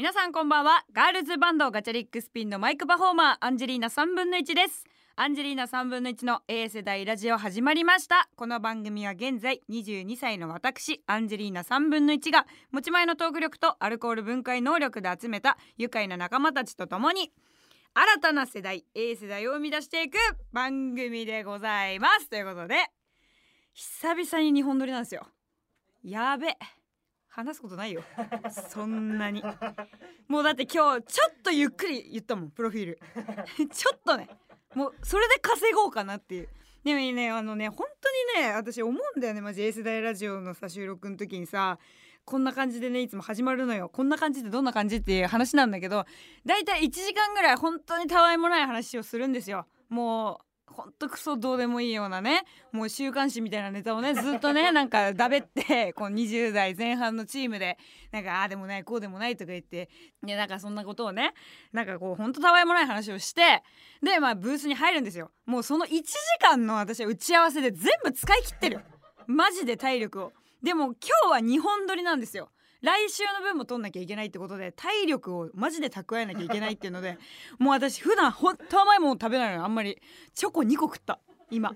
皆さんこんばんは。ガールズバンドガチャリックスピンのマイクパフォーマーアンジェリーナ3分の1です。アンジェリーナ3分の1の A 世代ラジオ始まりました。この番組は現在22歳の私アンジェリーナ3分の1が持ち前のトーク力とアルコール分解能力で集めた愉快な仲間たちと共に新たな世代 A 世代を生み出していく番組でございます。ということで久々に日本撮りなんですよ。やべ。話すことないよ。そんなに。もうだって今日ちょっとゆっくり言ったもんプロフィール。ちょっとね。もうそれで稼ごうかなっていう。でもねあのね本当にね私思うんだよねマジ A 世代ラジオのさ収録の時にさこんな感じでねいつも始まるのよ。こんな感じってどんな感じっていう話なんだけどだいたい1時間ぐらい本当にたわいもない話をするんですよ。もうほんとクソどうでもいいようなねもう週刊誌みたいなネタをねずっとね なんかだべってこう20代前半のチームでなんかああでもないこうでもないとか言ってでなんかそんなことをねなんかこうほんとたわいもない話をしてでまあブースに入るんですよ。もうその1時間の私は打ち合わせで全部使い切ってるマジで体力を。でも今日は2本撮りなんですよ。来週の分も取んなきゃいけないってことで体力をマジで蓄えなきゃいけないっていうので もう私普段ほんと甘いもの食べないのあんまり。チョコ2個食った今。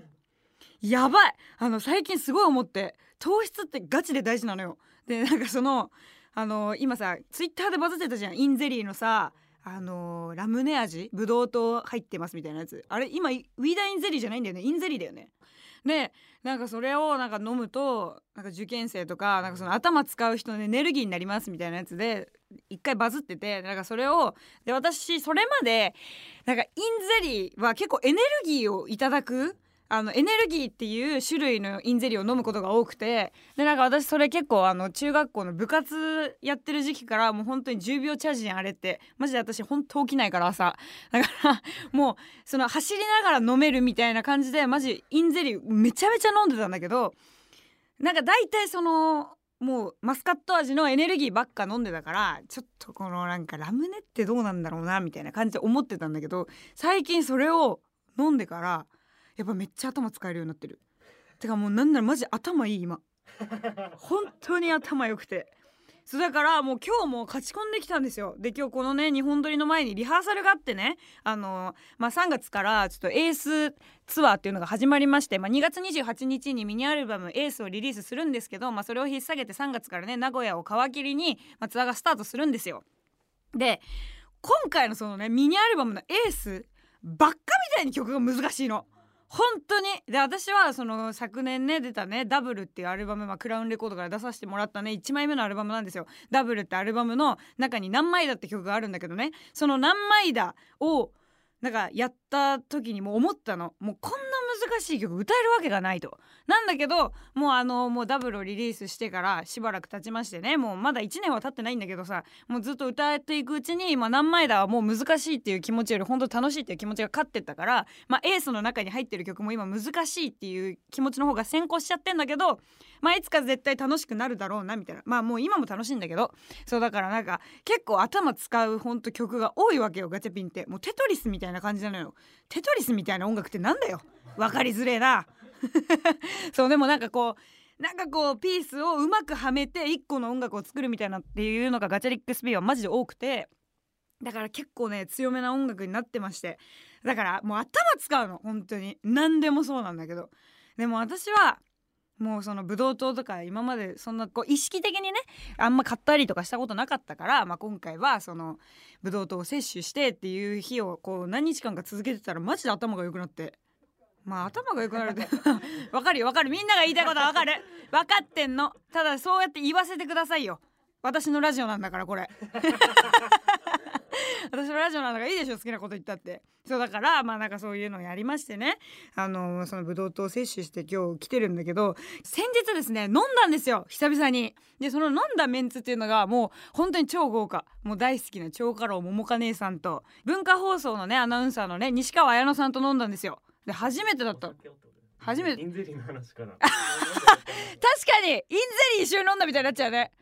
やばい。あの最近すごい思って糖質ってガチで大事なのよ。でなんかそのあの今さツイッターでバズってたじゃん。インゼリーのさあのラムネ味？ブドウ糖入ってますみたいなやつ。あれ今ウィーダインゼリーじゃないんだよね？インゼリーだよね？でなんかそれをなんか飲むとなんか受験生とかなんかその頭使う人のエネルギーになりますみたいなやつで一回バズっててなんかそれをで私それまでなんかインゼリーは結構エネルギーをいただくあのエネルギーっていう種類のインゼリーを飲むことが多くてでなんか私それ結構あの中学校の部活やってる時期からもう本当に10秒チャージにあれってマジで私本当起きないから朝。だからもうその走りながら飲めるみたいな感じでマジインゼリーめちゃめちゃ飲んでたんだけどなんか大体そのもうマスカット味のエネルギーばっか飲んでたからちょっとこのなんかラムネってどうなんだろうなみたいな感じで思ってたんだけど最近それを飲んでからやっぱめっちゃ頭使えるようになってる。てかもうなんならマジ頭いい今。本当に頭良くて。そうだからもう今日も勝ち込んできたんですよ。で今日このね日本撮りの前にリハーサルがあってね。あのまあ3月からちょっとエースツアーっていうのが始まりまして、まあ、2月28日にミニアルバム「エースをリリースするんですけど、まあ、それを引っ提げて3月からね名古屋を皮切りに、まあ、ツアーがスタートするんですよ。で今回のそのねミニアルバムの「エース」ばっかみたいに曲が難しいの。本当にで私はその昨年ね出たね「ダブルっていうアルバム、まあ、クラウンレコードから出させてもらったね1枚目のアルバムなんですよ。ダブルってアルバムの中に「何枚だ」って曲があるんだけどねその「何枚だ」をなんかやった時にも思ったの。もうこんな難しい曲歌えるわけがないと。なんだけどもうあのもうダブルをリリースしてからしばらく経ちましてね。もうまだ1年は経ってないんだけどさもうずっと歌っていくうちに今何枚だはもう難しいっていう気持ちより本当楽しいっていう気持ちが勝ってったからまあエースの中に入ってる曲も今難しいっていう気持ちの方が先行しちゃってんだけどまあいつか絶対楽しくなるだろうなみたいな。まあもう今も楽しいんだけど。そうだからなんか結構頭使うほんと曲が多いわけよガチャピンって。もうテトリスみたいな。な感じなのよ。テトリスみたいな音楽ってなんだよ。分かりづれえな。そうでもなんかこうなんかこうピースをうまくはめて一個の音楽を作るみたいなっていうのがガチャリックスピンはマジで多くて。だから結構ね強めな音楽になってまして。だからもう頭使うの。本当に。何でもそうなんだけど。でも私はもうそのブドウ糖とか今までそんなこう意識的にねあんま買ったりとかしたことなかったから、まあ、今回はそのブドウ糖を摂取してっていう日をこう何日間か続けてたらマジで頭が良くなって。まあ頭が良くなるって。わかるよ。わかる。みんなが言いたいことはわかる。分かってんの。ただそうやって言わせてくださいよ。私のラジオなんだからこれ私のラジオなんだからいいでしょ好きなこと言ったって。そうだからまあなんかそういうのをやりましてね。あのそのブドウ糖を摂取して今日来てるんだけど先日ですね飲んだんですよ久々に。でその飲んだメンツっていうのがもう本当に超豪華。もう大好きな超過労桃花姉さんと文化放送のねアナウンサーのね西川綾乃さんと飲んだんですよ。で初めてだった。初めて。インゼリーの話から 確かにインゼリー一緒に飲んだみたいになっちゃうね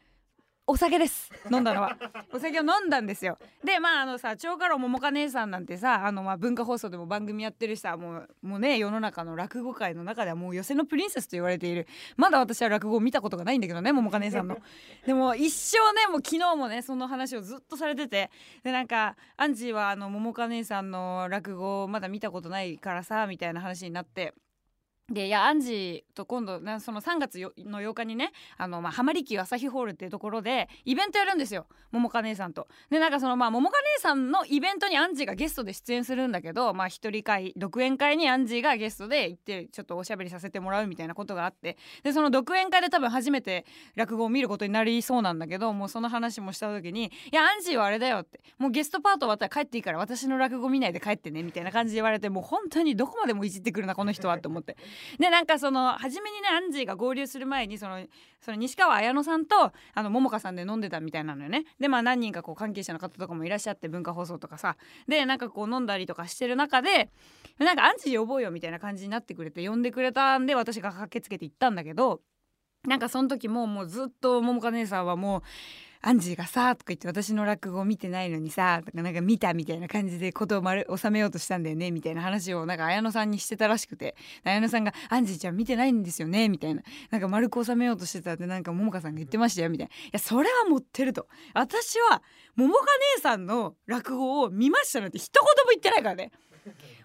お酒です。飲んだのは。お酒を飲んだんですよ。でまああのさ長家老桃花姉さんなんてさあのまあ文化放送でも番組やってるしさもうもうね世の中の落語界の中ではもう寄せのプリンセスと言われている。まだ私は落語を見たことがないんだけどね桃花姉さんの。でも一生ねもう昨日もねその話をずっとされてて。でなんかアンジーはあの桃花姉さんの落語まだ見たことないからさみたいな話になってでいやアンジーと今度その3月の8日にねあの、まあ、浜離宮朝日ホールっていうところでイベントやるんですよ桃花姉さんと。でなんかそのまあ桃花姉さんのイベントにアンジーがゲストで出演するんだけどまあ一人会独演会にアンジーがゲストで行ってちょっとおしゃべりさせてもらうみたいなことがあってでその独演会で多分初めて落語を見ることになりそうなんだけどもうその話もした時に「いやアンジーはあれだよ」って「もうゲストパート終わったら帰っていいから私の落語見ないで帰ってね」みたいな感じで言われてもう本当にどこまでもいじってくるなこの人はって思って。でなんかその初めにねアンジーが合流する前にそのその西川綾乃さんとあの桃香さんで飲んでたみたいなのよね。でまあ何人かこう関係者の方とかもいらっしゃって文化放送とかさ。でなんかこう飲んだりとかしてる中でなんかアンジー呼ぼうよみたいな感じになってくれて呼んでくれたんで私が駆けつけて行ったんだけどなんかその時ももうずっと桃香姉さんはもうアンジーがさ」とか言って私の落語を見てないのにさとかなんか見たみたいな感じでことを丸収めようとしたんだよねみたいな話をなんか綾乃さんにしてたらしくて綾乃さんが「アンジーちゃん見てないんですよね」みたいな。なんか丸く収めようとしてたってなんか桃香さんが言ってましたよみたいな「いやそれは持ってる」と。私は桃香姉さんの落語を見ましたなんて一言も言ってないからね。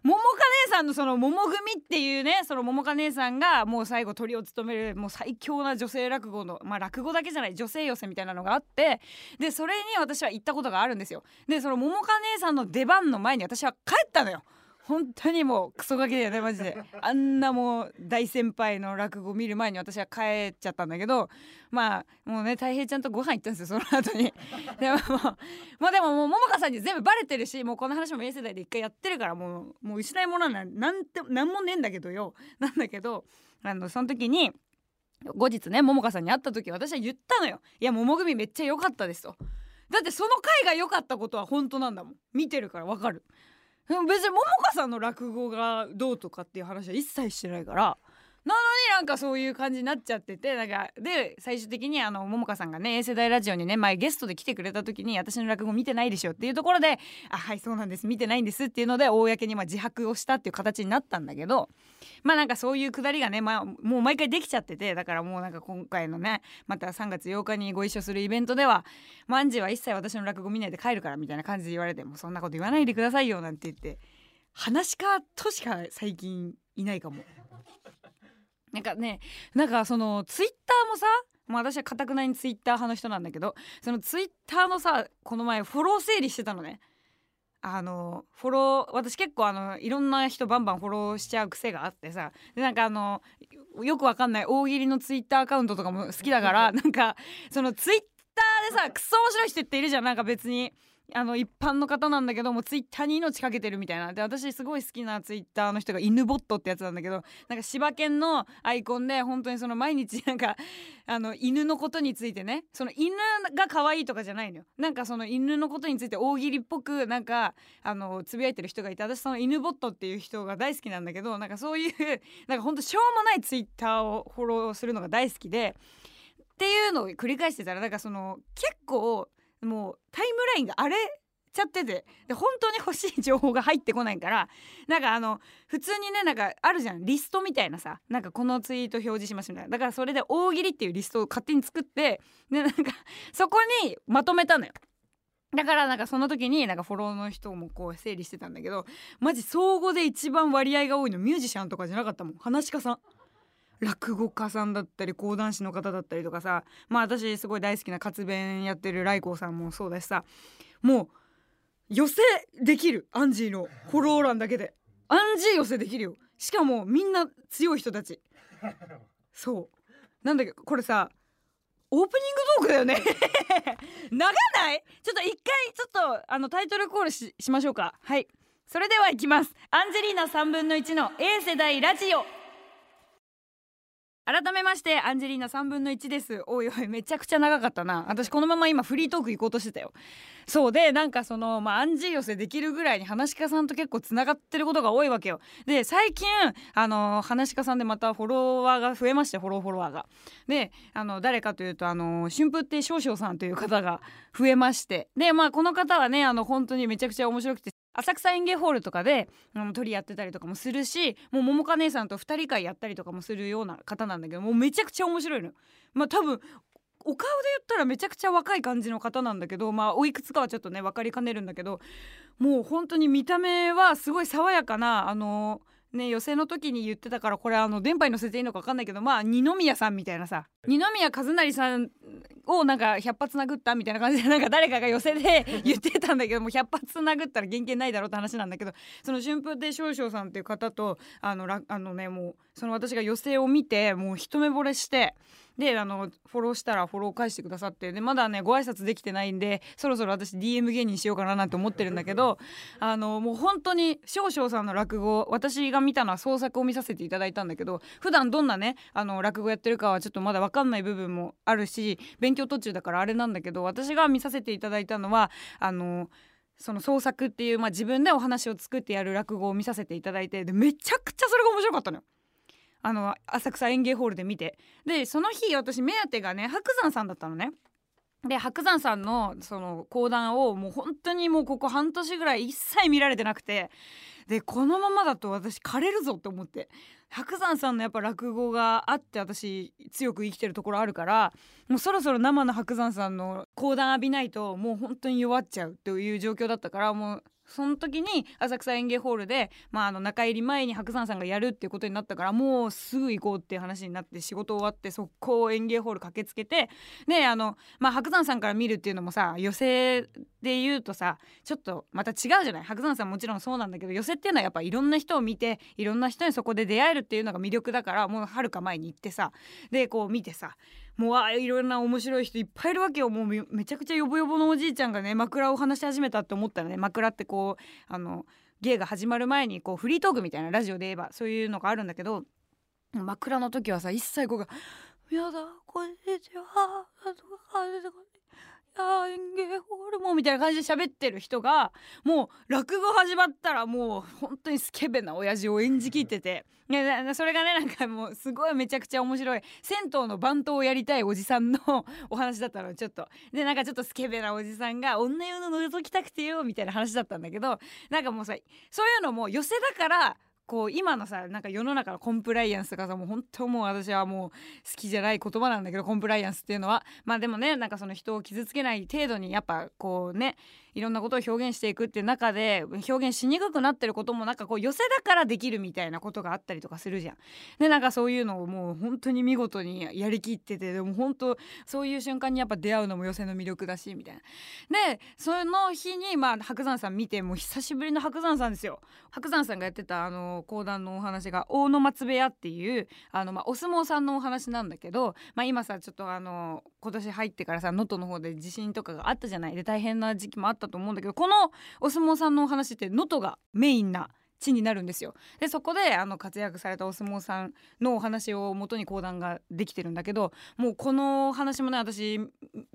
桃花姉さんのその桃組っていうねその桃花姉さんがもう最後鳥を務めるもう最強な女性落語のまあ落語だけじゃない女性寄せみたいなのがあってでそれに私は行ったことがあるんですよ。でその桃花姉さんの出番の前に私は帰ったのよ。本当にもうクソガキだよねマジで。あんなもう大先輩の落語見る前に私は帰っちゃったんだけどまあもうね太平ちゃんとご飯行ったんですよその後に。でももうまあでももう桃香さんに全部バレてるしもうこの話も A 世代で一回やってるからもうもう失い物はなんてなんもねえんだけどよ。なんだけどあのその時に後日ね桃香さんに会った時私は言ったのよ「いや桃組めっちゃ良かったです」と。だってその回が良かったことは本当なんだもん。見てるからわかる別に桃花さんの落語がどうとかっていう話は一切してないから。なのになんかそういう感じになっちゃっててなんかで最終的にあの桃香さんがね A 世代ラジオにね前ゲストで来てくれた時に私の落語見てないでしょっていうところで「あはいそうなんです見てないんです」っていうので公にま自白をしたっていう形になったんだけどまあなんかそういうくだりがね、まあ、もう毎回できちゃっててだからもうなんか今回のねまた3月8日にご一緒するイベントでは「マンジは一切私の落語見ないで帰るから」みたいな感じで言われてもそんなこと言わないでくださいよなんて言って話し家としか最近いないかも。なんかねなんかそのツイッターもさまあ、私はかたくなにツイッター派の人なんだけどそのツイッターのさこの前フォロー整理してたのね。あのフォロー私結構あのいろんな人バンバンフォローしちゃう癖があってさでなんかあのよくわかんない大喜利のツイッターアカウントとかも好きだからなんかそのツイッターでさクソ面白い人っているじゃんなんか別にあの一般の方なんだけどもツイッターに命かけてるみたいな。で私すごい好きなツイッターの人が犬ボットってやつなんだけどなんか柴犬のアイコンで本当にその毎日なんかあの犬のことについてね。その犬が可愛いとかじゃないのよ。なんかその犬のことについて大喜利っぽくなんかあのつぶやいてる人がいて私その犬ボットっていう人が大好きなんだけどなんかそういうなんかほんとしょうもないツイッターをフォローするのが大好きでっていうのを繰り返してたらなんかその結構もうタイムラインが荒れちゃっててで本当に欲しい情報が入ってこないからなんかあの普通にねなんかあるじゃん。リストみたいなさなんかこのツイート表示しますみたいな。だからそれで大喜利っていうリストを勝手に作ってでなんかそこにまとめたのよ。だからなんかその時になんかフォローの人もこう整理してたんだけどマジ総合で一番割合が多いの。ミュージシャンとかじゃなかったもん。話し家さん。落語家さんだったり講談師の方だったりとかさまあ私すごい大好きな活弁やってる来光さんもそうだしさもう寄せできるアンジーのフォロー欄だけで。アンジー寄せできるよ。しかもみんな強い人たち。そう。なんだけどこれさオープニングトークだよね。長ない？ちょっと一回ちょっとあのタイトルコールししましょうか。はい。それではいきます。アンジェリーナ3分の1の A 世代ラジオ。改めましてアンジェリーナ3分の1です。おいおいめちゃくちゃ長かったな。私このまま今フリートーク行こうとしてたよ。そうでなんかそのまあアンジー寄せできるぐらいに話し家さんと結構つながってることが多いわけよ。で最近あの話し家さんでまたフォロワーが増えましてフォローフォロワーが。であの誰かというとあの春風亭少々さんという方が増えまして。でまあこの方はねあの本当にめちゃくちゃ面白くて浅草園芸ホールとかであの鳥やってたりとかもするしもう桃花姉さんと2人会やったりとかもするような方なんだけどもうめちゃくちゃ面白いの。まあ多分お顔で言ったらめちゃくちゃ若い感じの方なんだけどまあおいくつかはちょっとね分かりかねるんだけどもう本当に見た目はすごい爽やかなあのーね寄席の時に言ってたからこれあの電波に乗せていいのか分かんないけどまあ二宮さんみたいなさ二宮和也さんをなんか100発殴ったみたいな感じでなんか誰かが寄せで 言ってたんだけども100発殴ったら原型ないだろうって話なんだけどその春風亭少々さんっていう方とあのあのねもうその私が寄席を見てもう一目惚れしてであのフォローしたらフォロー返してくださってでまだねご挨拶できてないんでそろそろ私 DM 芸人しようかななんて思ってるんだけどあのもう本当に少々さんの落語私が見たのは創作を見させていただいたんだけど普段どんなねあの落語やってるかはちょっとまだ分かんない部分もあるし勉強途中だからあれなんだけど私が見させていただいたのはあのその創作っていう、まあ、自分でお話を作ってやる落語を見させていただいてでめちゃくちゃそれが面白かったのよ。あの浅草園芸ホールで見て。でその日私目当てがね白山さんだったのね。で白山さんのその講談をもう本当にもうここ半年ぐらい一切見られてなくて。でこのままだと私枯れるぞって思って。白山さんのやっぱ落語があって私強く生きてるところあるからもうそろそろ生の白山さんの講談浴びないともう本当に弱っちゃうっていう状況だったからもうその時に浅草園芸ホールで、まあ、あの中入り前に白山さんがやるっていうことになったからもうすぐ行こうっていう話になって仕事終わって速攻園芸ホール駆けつけてであの、まあ、白山さんから見るっていうのもさ寄席で言うとさちょっとまた違うじゃない？白山さんもちろんそうなんだけど寄席っていうのはやっぱいろんな人を見ていろんな人にそこで出会えるっていうのが魅力だからもうはるか前に行ってさでこう見てさもうあいろんな面白い人いっぱいいるわけよ。もうめちゃくちゃヨボヨボのおじいちゃんがね枕を話し始めたって思ったらね。枕ってこうあの芸が始まる前にこうフリートークみたいなラジオで言えばそういうのがあるんだけど枕の時はさ一切こうが「やだこんにちは」や演芸ホルモンみたいな感じで喋ってる人がもう落語始まったらもう本当にスケベな親父を演じきってて、ね、それがねなんかもうすごいめちゃくちゃ面白い。銭湯の番頭をやりたいおじさんの お話だったの。ちょっと。でなんかちょっとスケベなおじさんが女湯の覗きたくてよみたいな話だったんだけどなんかもうさそういうのも寄せだからこう今のさなんか世の中のコンプライアンスとかさもう本当もう私はもう好きじゃない言葉なんだけどコンプライアンスっていうのはまあでもねなんかその人を傷つけない程度にやっぱこうねいろんなことを表現していくっていう中で表現しにくくなってることもなんかこう寄せだからできるみたいなことがあったりとかするじゃん。でなんかそういうのをもう本当に見事にやりきっててでも本当そういう瞬間にやっぱ出会うのも寄せの魅力だしみたいな。でその日にまあ白山さん見てもう久しぶりの白山さんですよ。白山さんがやってたあの講談のお話が大野松部屋っていうあのまあお相撲さんのお話なんだけど、まあ、今さちょっとあの今年入ってからさ能登の方で地震とかがあったじゃないで大変な時期もあったと思うんだけどこのお相撲さんのお話って能登がメインな地になるんですよ。でそこであの活躍されたお相撲さんのお話をもとに講談ができてるんだけどもうこの話もね私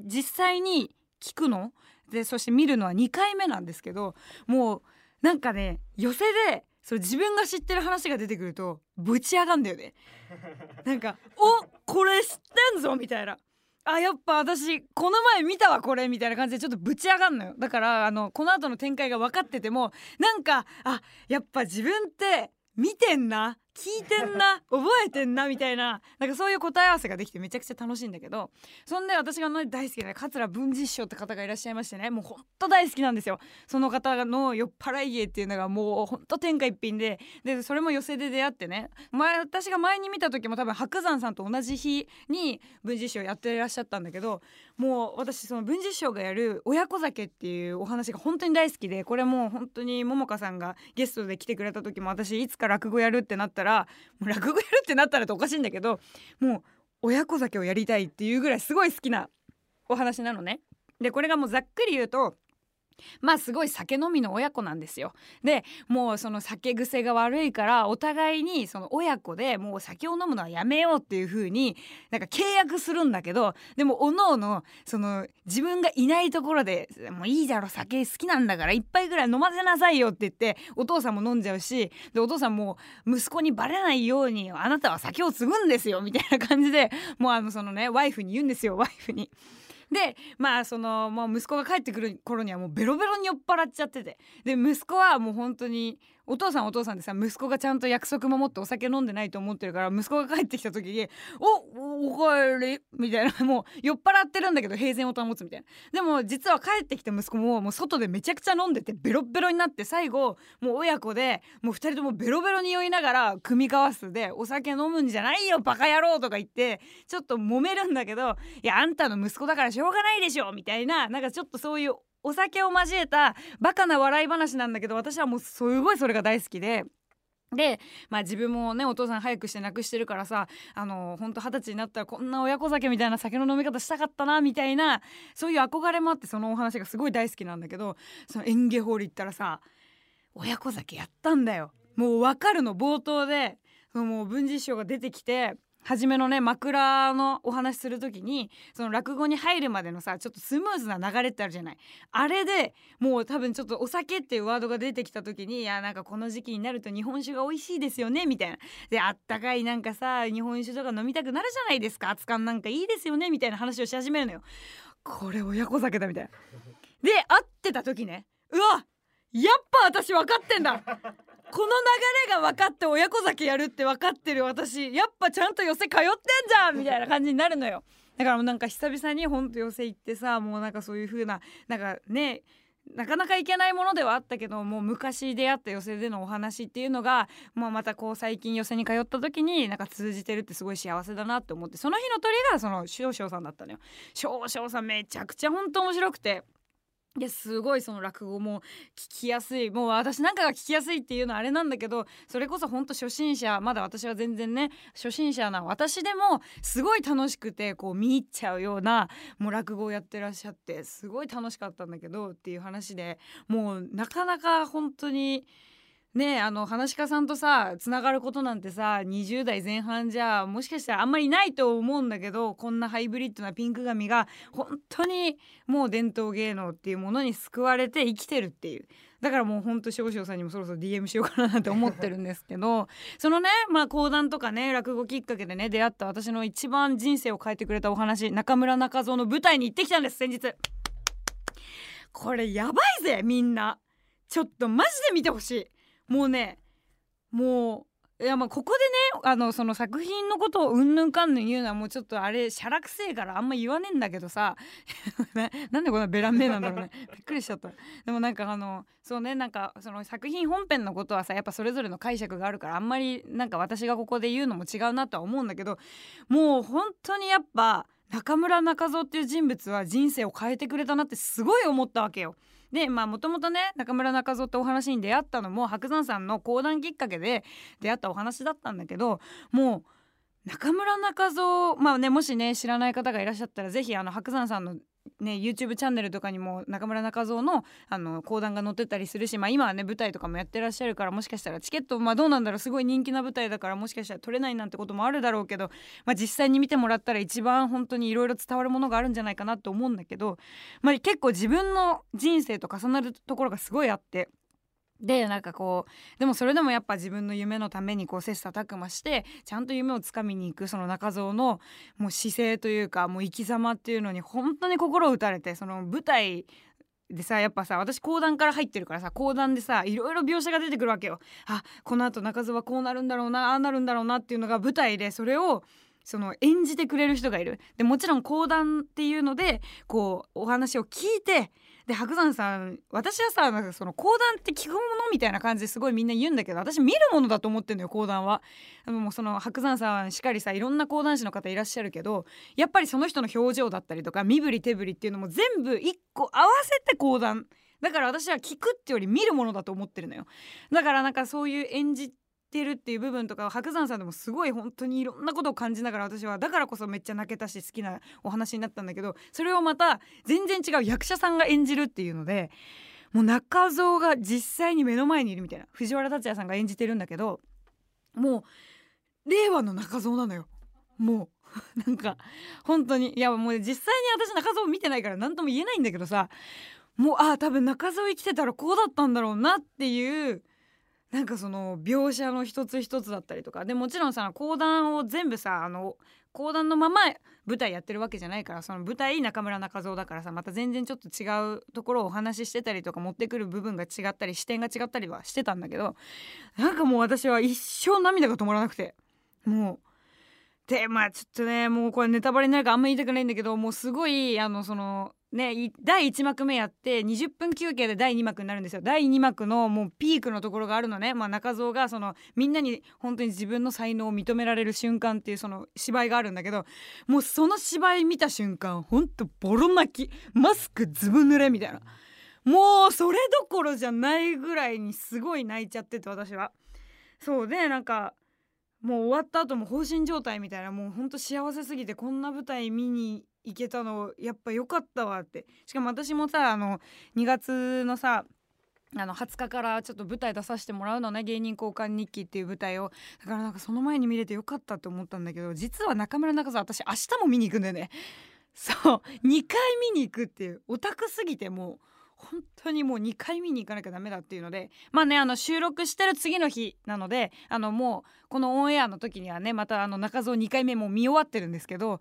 実際に聞くの？でそして見るのは2回目なんですけどもうなんかね寄せでそれ自分が知ってる話が出てくるとぶち上がんだよね。なんか「おこれ知ってんぞ」みたいな。あやっぱ私この前見たわこれみたいな感じでちょっとぶち上がんのよ。だからあのこの後の展開が分かっててもなんかあやっぱ自分って見てんな聞いてんな覚えてんなみたいななんかそういう答え合わせができてめちゃくちゃ楽しいんだけどそんで私が大好きな桂文治師匠って方がいらっしゃいましてねもうほんと大好きなんですよ。その方の酔っ払い芸っていうのがもうほんと天下一品ででそれも寄席で出会ってね前私が前に見た時も多分白山さんと同じ日に文治師匠やってらっしゃったんだけどもう私その文治師匠がやる「親子酒」っていうお話が本当に大好きでこれもう本当に桃香さんがゲストで来てくれた時も私いつか落語やるってなったららもう落語やるってなったらとおかしいんだけどもう親子酒をやりたいっていうぐらいすごい好きなお話なのね。でこれがもうざっくり言うとまあすごい酒飲みの親子なんですよでもうその酒癖が悪いからお互いにその親子でもう酒を飲むのはやめようっていう風になんか契約するんだけどでもおのおのその自分がいないところで「もういいだろ酒好きなんだから一杯ぐらい飲ませなさいよ」って言ってお父さんも飲んじゃうしでお父さんも息子にバレないように「あなたは酒を継ぐんですよ」みたいな感じでもうあのそのねワイフに言うんですよワイフに。でまあそのもう息子が帰ってくる頃にはもうベロベロに酔っ払っちゃってて。で息子はもう本当にお父さんお父さんでさ息子がちゃんと約束守ってお酒飲んでないと思ってるから息子が帰ってきた時に「おおかえり」みたいな。もう酔っ払ってるんだけど平然を保つみたいな。でも実は帰ってきた息子ももう外でめちゃくちゃ飲んでてベロベロになって最後もう親子でもう2人ともベロベロに酔いながら組み交わすで「お酒飲むんじゃないよバカ野郎」とか言ってちょっと揉めるんだけど「いやあんたの息子だからしょうがないでしょ」みたいななんかちょっとそういうお酒を交えたバカな笑い話なんだけど私はもうすごいそれが大好きで。でまあ自分もねお父さん早くして亡くしてるからさあのほんと二十歳になったらこんな親子酒みたいな酒の飲み方したかったなみたいなそういう憧れもあってそのお話がすごい大好きなんだけどその演芸ホール行ったらさ親子酒やったんだよもう分かるの冒頭でもう文治師匠が出てきて初めのね枕のお話しする時にその落語に入るまでのさちょっとスムーズな流れってあるじゃない。あれでもう多分ちょっとお酒っていうワードが出てきた時にいやなんかこの時期になると日本酒が美味しいですよねみたいな。であったかいなんかさ日本酒とか飲みたくなるじゃないですか。熱燗なんかいいですよねみたいな話をし始めるのよ。これ親子酒だみたいな。で会ってた時ね。うわやっぱ私分かってんだ。この流れが分かって親子酒やるって分かってる私。やっぱちゃんと寄せ通ってんじゃんみたいな感じになるのよ。だからもうなんか久々にほんと寄せ行ってさもうなんかそういう風ななんかねなかなかいけないものではあったけどもう昔出会った寄せでのお話っていうのが、まあ、またこう最近寄せに通った時になんか通じてるってすごい幸せだなって思ってその日の鳥がその少々さんだったのよ。少々さんめちゃくちゃほんと面白くて。いやすごいその落語も聞きやすいもう私なんかが聞きやすいっていうのはあれなんだけどそれこそほんと初心者まだ私は全然ね初心者な私でもすごい楽しくてこう見入っちゃうようなもう落語をやってらっしゃってすごい楽しかったんだけどっていう話でもうなかなか本当に。ねあの話し家さんとさつながることなんてさ20代前半じゃもしかしたらあんまりないと思うんだけどこんなハイブリッドなピンク髪が本当にもう伝統芸能っていうものに救われて生きてるっていう。だからもうほんと少々さんにもそろそろ DM しようかななんて思ってるんですけどそのねまあ講談とかね落語きっかけでね出会った私の一番人生を変えてくれたお話中村中蔵の舞台に行ってきたんです先日。これやばいぜみんな。ちょっとマジで見てほしい。もうねもういやまあここでねあのその作品のことをうんぬんかんぬん言うのはもうちょっとあれしゃらくせえからあんま言わねえんだけどさ。なんでこんなベランメなんだろうね。びっくりしちゃった。でもなんかあのそうねなんかその作品本編のことはさやっぱそれぞれの解釈があるからあんまりなんか私がここで言うのも違うなとは思うんだけどもう本当にやっぱ中村中蔵っていう人物は人生を変えてくれたなってすごい思ったわけよ。でまあもともとね中村中蔵ってお話に出会ったのも白山さんの講談きっかけで出会ったお話だったんだけどもう中村中蔵まあねもしね知らない方がいらっしゃったら是非あの白山さんのね YouTube チャンネルとかにも中村中蔵のあの講談が載ってたりするし、まあ、今はね舞台とかもやってらっしゃるからもしかしたらチケットまあどうなんだろうすごい人気な舞台だからもしかしたら取れないなんてこともあるだろうけど、まあ、実際に見てもらったら一番本当にいろいろ伝わるものがあるんじゃないかなと思うんだけど、まあ、結構自分の人生と重なるところがすごいあって。でなんかこうでもそれでもやっぱ自分の夢のためにこう切磋琢磨してちゃんと夢をつかみに行くその中蔵のもう姿勢というかもう生き様っていうのに本当に心を打たれてその舞台でさやっぱさ私講談から入ってるからさ講談でさいろいろ描写が出てくるわけよ。あこのあと中蔵はこうなるんだろうなああなるんだろうなっていうのが舞台でそれをその演じてくれる人がいるでもちろん講談っていうのでこうお話を聞いてで白山さん私はさなんかその講談って聞くものみたいな感じですごいみんな言うんだけど私見るものだと思ってんのよ講談は。もうその白山さんしっかりさいろんな講談師の方いらっしゃるけどやっぱりその人の表情だったりとか身振り手振りっていうのも全部一個合わせて講談だから私は聞くってより見るものだと思ってるのよだからなんかそういう演じてるっていう部分とか白山さんでもすごい本当にいろんなことを感じながら私はだからこそめっちゃ泣けたし好きなお話になったんだけどそれをまた全然違う役者さんが演じるっていうのでもう中蔵が実際に目の前にいるみたいな藤原竜也さんが演じてるんだけどもう令和の中蔵なのよ。もうなんか本当に。いやもう実際に私中蔵見てないから何とも言えないんだけどさもうああ多分中蔵生きてたらこうだったんだろうなっていうなんかその描写の一つ一つだったりとかでもちろんさ講談を全部さあの講談のまま舞台やってるわけじゃないからその舞台中村中蔵だからさまた全然ちょっと違うところをお話ししてたりとか持ってくる部分が違ったり視点が違ったりはしてたんだけどなんかもう私は一生涙が止まらなくてもう。でまあちょっとねもうこれネタバレになるかあんま言いたくないんだけどもうすごいあのそのね第1幕目やって20分休憩で第2幕になるんですよ。第2幕のもうピークのところがあるのね、まあ、中蔵がそのみんなに本当に自分の才能を認められる瞬間っていうその芝居があるんだけどもうその芝居見た瞬間ほんとボロ泣き。マスクずぶ濡れみたいな。もうそれどころじゃないぐらいにすごい泣いちゃってて私は。そうでなんかもう終わった後も放心状態みたいなもうほんと幸せすぎてこんな舞台見に行けたのやっぱ良かったわって。しかも私もさあの2月のさあの20日からちょっと舞台出させてもらうのね芸人交換日記っていう舞台を。だからなんかその前に見れてよかったって思ったんだけど実は中村中さん私明日も見に行くんだよね。そう2回見に行くっていう。オタクすぎてもう。本当にもう2回見に行かなきゃダメだっていうのでまあねあの収録してる次の日なのであのもうこのオンエアの時にはねまたあの中蔵2回目も見終わってるんですけど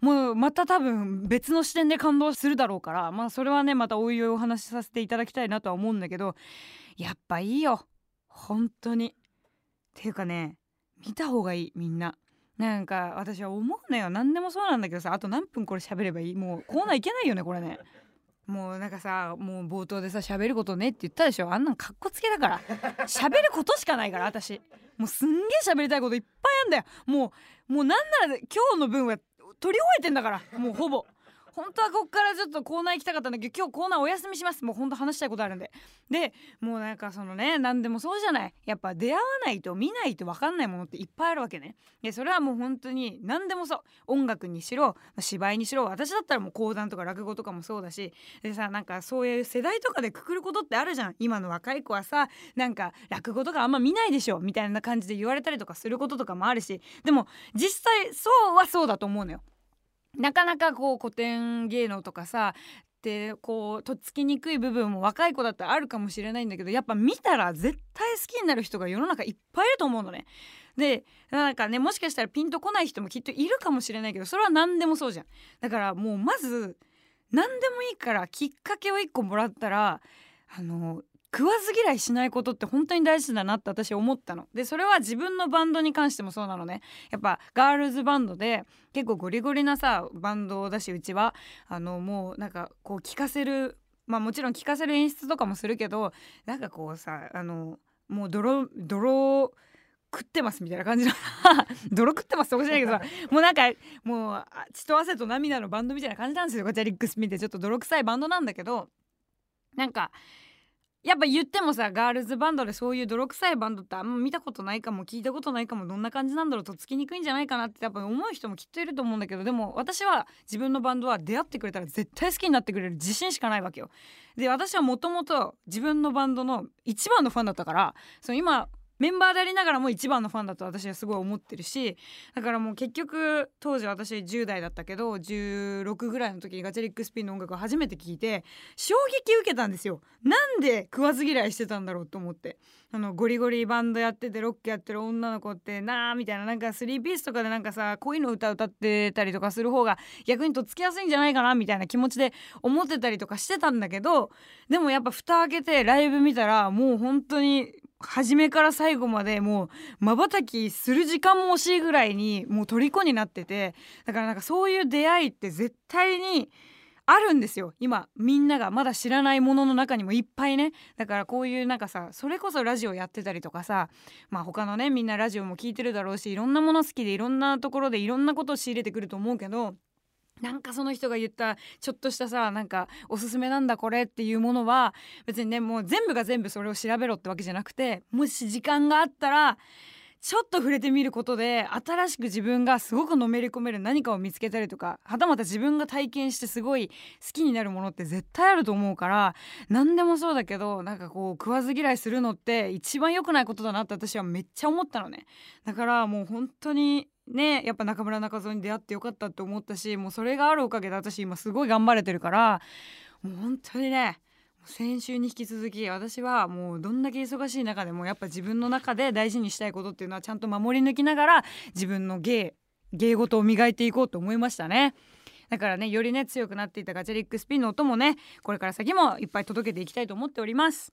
もうまた多分別の視点で感動するだろうからまあそれはねまたおいおいお話しさせていただきたいなとは思うんだけどやっぱいいよ。本当に。っていうかね見た方がいいみんな。なんか私は思うのよ。何でもそうなんだけどさあと何分これ喋ればいい？もうコーナーいけないよねこれね。もうなんかさもう冒頭でさ喋ることねって言ったでしょ。あんなんかっこつけだから。喋ることしかないから私。もうすんげえ喋りたいこといっぱいあんだよ。もうもうなんなら今日の分は取り終えてんだから。もうほぼ。本当はこっからちょっとコーナー行きたかったんだけど今日コーナーお休みします。もう本当話したいことあるんで。でもうなんかそのね何でもそうじゃない。やっぱ出会わないと見ないと分かんないものっていっぱいあるわけね。でそれはもう本当に何でもそう。音楽にしろ芝居にしろ私だったらもう講談とか落語とかもそうだし。でさなんかそういう世代とかでくくることってあるじゃん。今の若い子はさなんか落語とかあんま見ないでしょみたいな感じで言われたりとかすることとかもあるし。でも実際そうはそうだと思うのよ。なかなかこう古典芸能とかさでこうとっつきにくい部分も若い子だったらあるかもしれないんだけどやっぱ見たら絶対好きになる人が世の中いっぱいいると思うのね。でなんかねもしかしたらピンとこない人もきっといるかもしれないけどそれは何でもそうじゃん。だからもうまず何でもいいからきっかけを1個もらったらあの食わず嫌いしないことって本当に大事だなって私思ったの。でそれは自分のバンドに関してもそうなのね。やっぱガールズバンドで結構ゴリゴリなさバンドだしうちは。あのもうなんかこう聴かせるまあもちろん聴かせる演出とかもするけどなんかこうさあのもう泥泥食ってますみたいな感じの。泥食ってますとかじゃないけどさ もうなんかもう血と汗と涙のバンドみたいな感じなんですよ。ガチャリックス見て。ちょっと泥臭いバンドなんだけどなんかやっぱ言ってもさガールズバンドでそういう泥臭いバンドってあんま見たことないかも聞いたことないかもどんな感じなんだろうとつきにくいんじゃないかなってやっぱ思う人もきっといると思うんだけどでも私は自分のバンドは出会ってくれたら絶対好きになってくれる自信しかないわけよ。で私はもともと自分のバンドの一番のファンだったからその今メンバーでありながらも一番のファンだと私はすごい思ってるしだからもう結局当時私10代だったけど16ぐらいの時にガチャリックスピンの音楽を初めて聴いて衝撃受けたんですよ。なんで食わず嫌いしてたんだろうと思って。あのゴリゴリバンドやっててロックやってる女の子ってなあみたいななんかスリーピースとかでなんかさ恋の歌歌ってたりとかする方が逆にとっつきやすいんじゃないかなみたいな気持ちで思ってたりとかしてたんだけどでもやっぱ蓋開けてライブ見たらもう本当に初めから最後までもうまばたきする時間も惜しいぐらいにもう虜になっててだからなんかそういう出会いって絶対にあるんですよ。今みんながまだ知らないものの中にもいっぱいね。だからこういうなんかさそれこそラジオやってたりとかさまあ他のねみんなラジオも聞いてるだろうしいろんなもの好きでいろんなところでいろんなことを仕入れてくると思うけどなんかその人が言ったちょっとしたさなんかおすすめなんだこれっていうものは別にねもう全部が全部それを調べろってわけじゃなくてもし時間があったらちょっと触れてみることで新しく自分がすごくのめり込める何かを見つけたりとかはたまた自分が体験してすごい好きになるものって絶対あると思うから何でもそうだけどなんかこう食わず嫌いするのって一番良くないことだなって私はめっちゃ思ったのね。だからもう本当にねやっぱ中村中蔵に出会ってよかったって思ったしもうそれがあるおかげで私今すごい頑張れてるからもう本当にね先週に引き続き私はもうどんだけ忙しい中でもやっぱ自分の中で大事にしたいことっていうのはちゃんと守り抜きながら自分の芸芸事を磨いていこうと思いましたね。だからねよりね強くなっていたガチャリックスピンの音もねこれから先もいっぱい届けていきたいと思っております。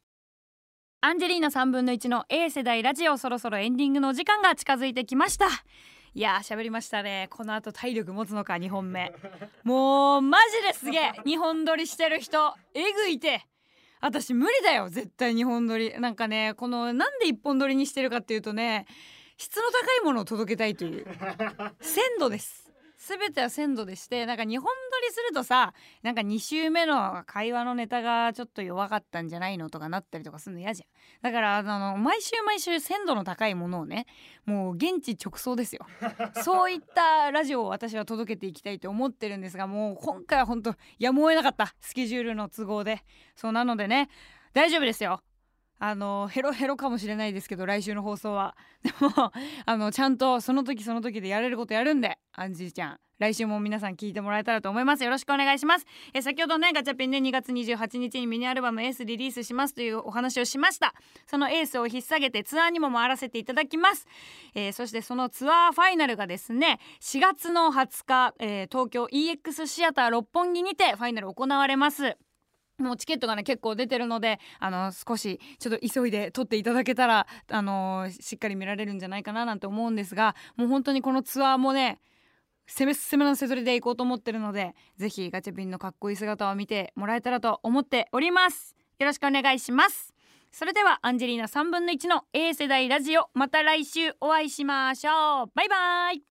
アンジェリーナ3分の1の A 世代ラジオそろそろエンディングのお時間が近づいてきました。いやー喋りましたね。この後体力持つのか2本目。もうマジですげえ。2本撮りしてる人えぐいて。私無理だよ絶対2本撮り。なんかねこのなんで1本撮りにしてるかっていうとね質の高いものを届けたいという。鮮度です。全ては鮮度でしてなんか2本撮りするとさなんか2週目の会話のネタがちょっと弱かったんじゃないのとかなったりとかするの嫌じゃん。だからあの毎週毎週鮮度の高いものをねもう現地直送ですよ。そういったラジオを私は届けていきたいと思ってるんですがもう今回は本当やむを得なかったスケジュールの都合で。そうなのでね大丈夫ですよ。あのヘロヘロかもしれないですけど来週の放送は。でもあのちゃんとその時その時でやれることやるんでアンジーちゃん。来週も皆さん聞いてもらえたらと思います。よろしくお願いします。え先ほどねガチャピンね2月28日にミニアルバムエースリリースしますというお話をしました。そのエースを引っ提げてツアーにも回らせていただきます、えー、そしてそのツアーファイナルがですね4月の20日、えー、東京 EX シアター六本木にてファイナル行われます。もうチケットがね結構出てるのであの少しちょっと急いで取っていただけたらあのしっかり見られるんじゃないかななんて思うんですがもう本当にこのツアーもね攻め攻めのせぞりで行こうと思ってるのでぜひガチャピンのかっこいい姿を見てもらえたらと思っております。よろしくお願いします。それではアンジェリーナ3分の1の A 世代ラジオまた来週お会いしましょう。バイバイ。